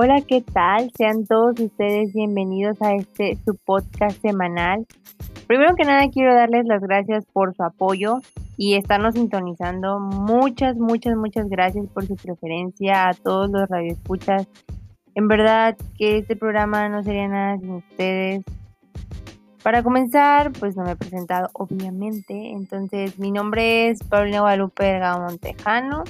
Hola, ¿qué tal? Sean todos ustedes bienvenidos a este su podcast semanal. Primero que nada quiero darles las gracias por su apoyo y estarnos sintonizando. Muchas, muchas, muchas gracias por su preferencia a todos los radioescuchas. En verdad que este programa no sería nada sin ustedes. Para comenzar, pues no me he presentado obviamente. Entonces, mi nombre es Paulina Guadalupe Delgado Montejano.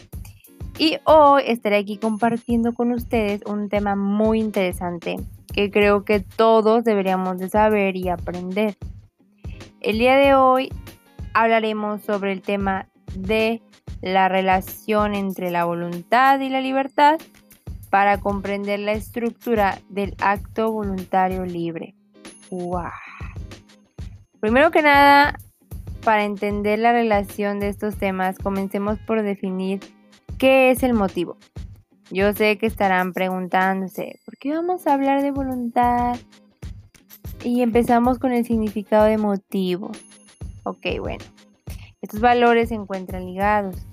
Y hoy estaré aquí compartiendo con ustedes un tema muy interesante que creo que todos deberíamos de saber y aprender. El día de hoy hablaremos sobre el tema de la relación entre la voluntad y la libertad para comprender la estructura del acto voluntario libre. ¡Wow! Primero que nada, para entender la relación de estos temas, comencemos por definir ¿Qué es el motivo? Yo sé que estarán preguntándose, ¿por qué vamos a hablar de voluntad? Y empezamos con el significado de motivo. Ok, bueno. Estos valores se encuentran ligados.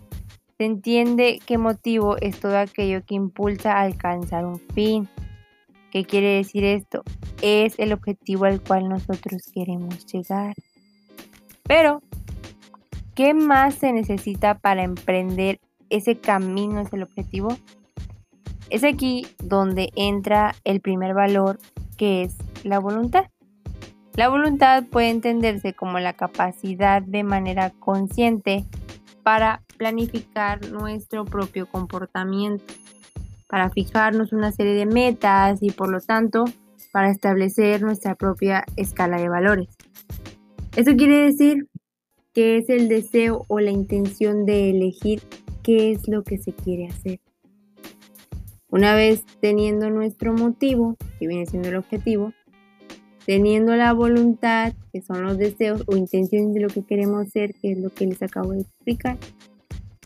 Se entiende que motivo es todo aquello que impulsa a alcanzar un fin. ¿Qué quiere decir esto? Es el objetivo al cual nosotros queremos llegar. Pero, ¿qué más se necesita para emprender ese camino es el objetivo, es aquí donde entra el primer valor que es la voluntad. La voluntad puede entenderse como la capacidad de manera consciente para planificar nuestro propio comportamiento, para fijarnos una serie de metas y por lo tanto para establecer nuestra propia escala de valores. Eso quiere decir que es el deseo o la intención de elegir qué es lo que se quiere hacer. Una vez teniendo nuestro motivo, que viene siendo el objetivo, teniendo la voluntad, que son los deseos o intenciones de lo que queremos hacer, que es lo que les acabo de explicar,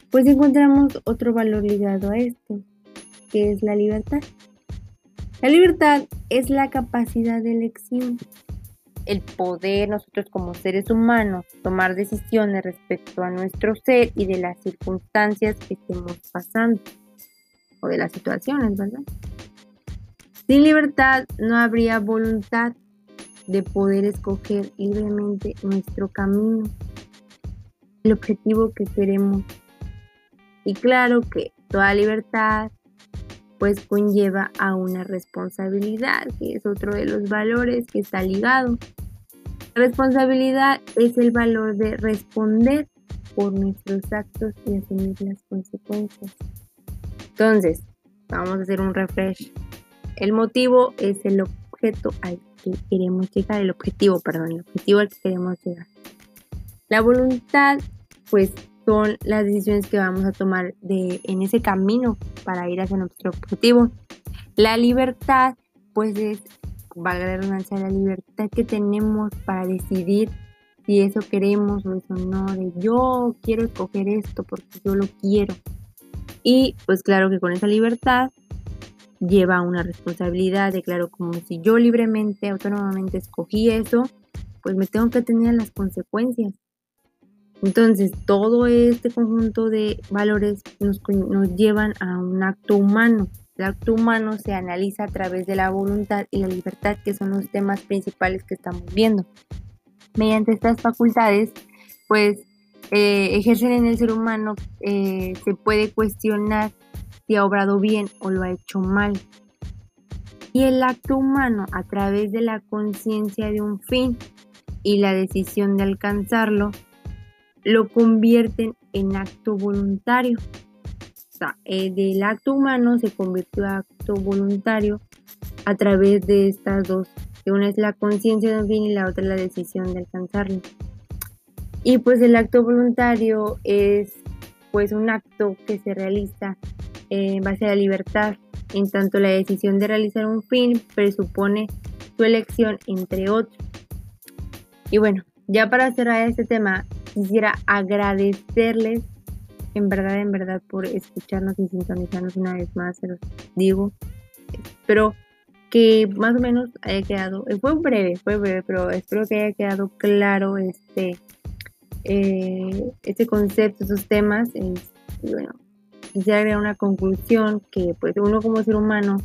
pues encontramos otro valor ligado a esto, que es la libertad. La libertad es la capacidad de elección el poder nosotros como seres humanos tomar decisiones respecto a nuestro ser y de las circunstancias que estemos pasando o de las situaciones, ¿verdad? Sin libertad no habría voluntad de poder escoger libremente nuestro camino, el objetivo que queremos. Y claro que toda libertad pues conlleva a una responsabilidad, que es otro de los valores que está ligado. responsabilidad es el valor de responder por nuestros actos y asumir las consecuencias. Entonces, vamos a hacer un refresh. El motivo es el objeto al que queremos llegar, el objetivo, perdón, el objetivo al que queremos llegar. La voluntad, pues son las decisiones que vamos a tomar de, en ese camino para ir hacia nuestro objetivo. La libertad, pues es, valga la redundancia, la libertad que tenemos para decidir si eso queremos o eso no, de yo quiero escoger esto porque yo lo quiero. Y pues claro que con esa libertad lleva una responsabilidad de claro, como si yo libremente, autónomamente escogí eso, pues me tengo que tener las consecuencias. Entonces, todo este conjunto de valores nos, llevan a un acto humano. El acto humano se analiza a través de la voluntad y la libertad, que son los temas principales que estamos viendo. Mediante estas facultades, pues eh, ejercen en el ser humano, eh, se puede cuestionar si ha obrado bien o lo ha hecho mal. Y el acto humano, a través de la conciencia de un fin y la decisión de alcanzarlo, lo convierten en acto voluntario. O sea, eh, del acto humano se convirtió en acto voluntario a través de estas dos, que una es la conciencia de un fin y la otra la decisión de alcanzarlo. Y pues el acto voluntario es pues un acto que se realiza en base a la libertad, en tanto la decisión de realizar un fin presupone su elección entre otros. Y bueno, ya para cerrar este tema, quisiera agradecerles en verdad, en verdad, por escucharnos y sintonizarnos una vez más, se los digo. Espero que más o menos haya quedado, eh, fue breve, fue breve, pero espero que haya quedado claro este, eh, este concepto, estos temas. y bueno, quisiera agregar una conclusión que pues uno como ser humano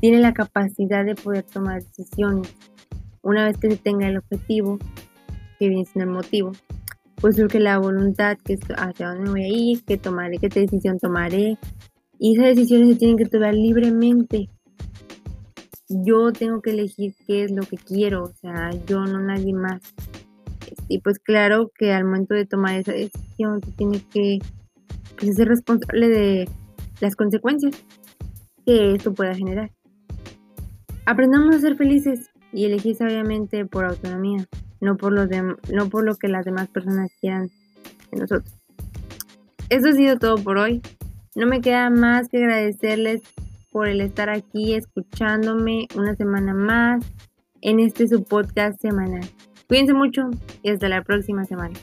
tiene la capacidad de poder tomar decisiones. Una vez que se tenga el objetivo, que viene siendo el motivo, pues surge la voluntad, que hacia dónde voy a ir, qué tomaré, qué decisión tomaré. Y esas decisiones se tienen que tomar libremente. Yo tengo que elegir qué es lo que quiero, o sea, yo no nadie más. Y pues claro que al momento de tomar esa decisión se tiene que, que ser responsable de las consecuencias que esto pueda generar. Aprendamos a ser felices y elegir sabiamente por autonomía, no por, los no por lo que las demás personas quieran de nosotros. Eso ha sido todo por hoy. No me queda más que agradecerles por el estar aquí escuchándome una semana más en este su podcast semanal. Cuídense mucho y hasta la próxima semana.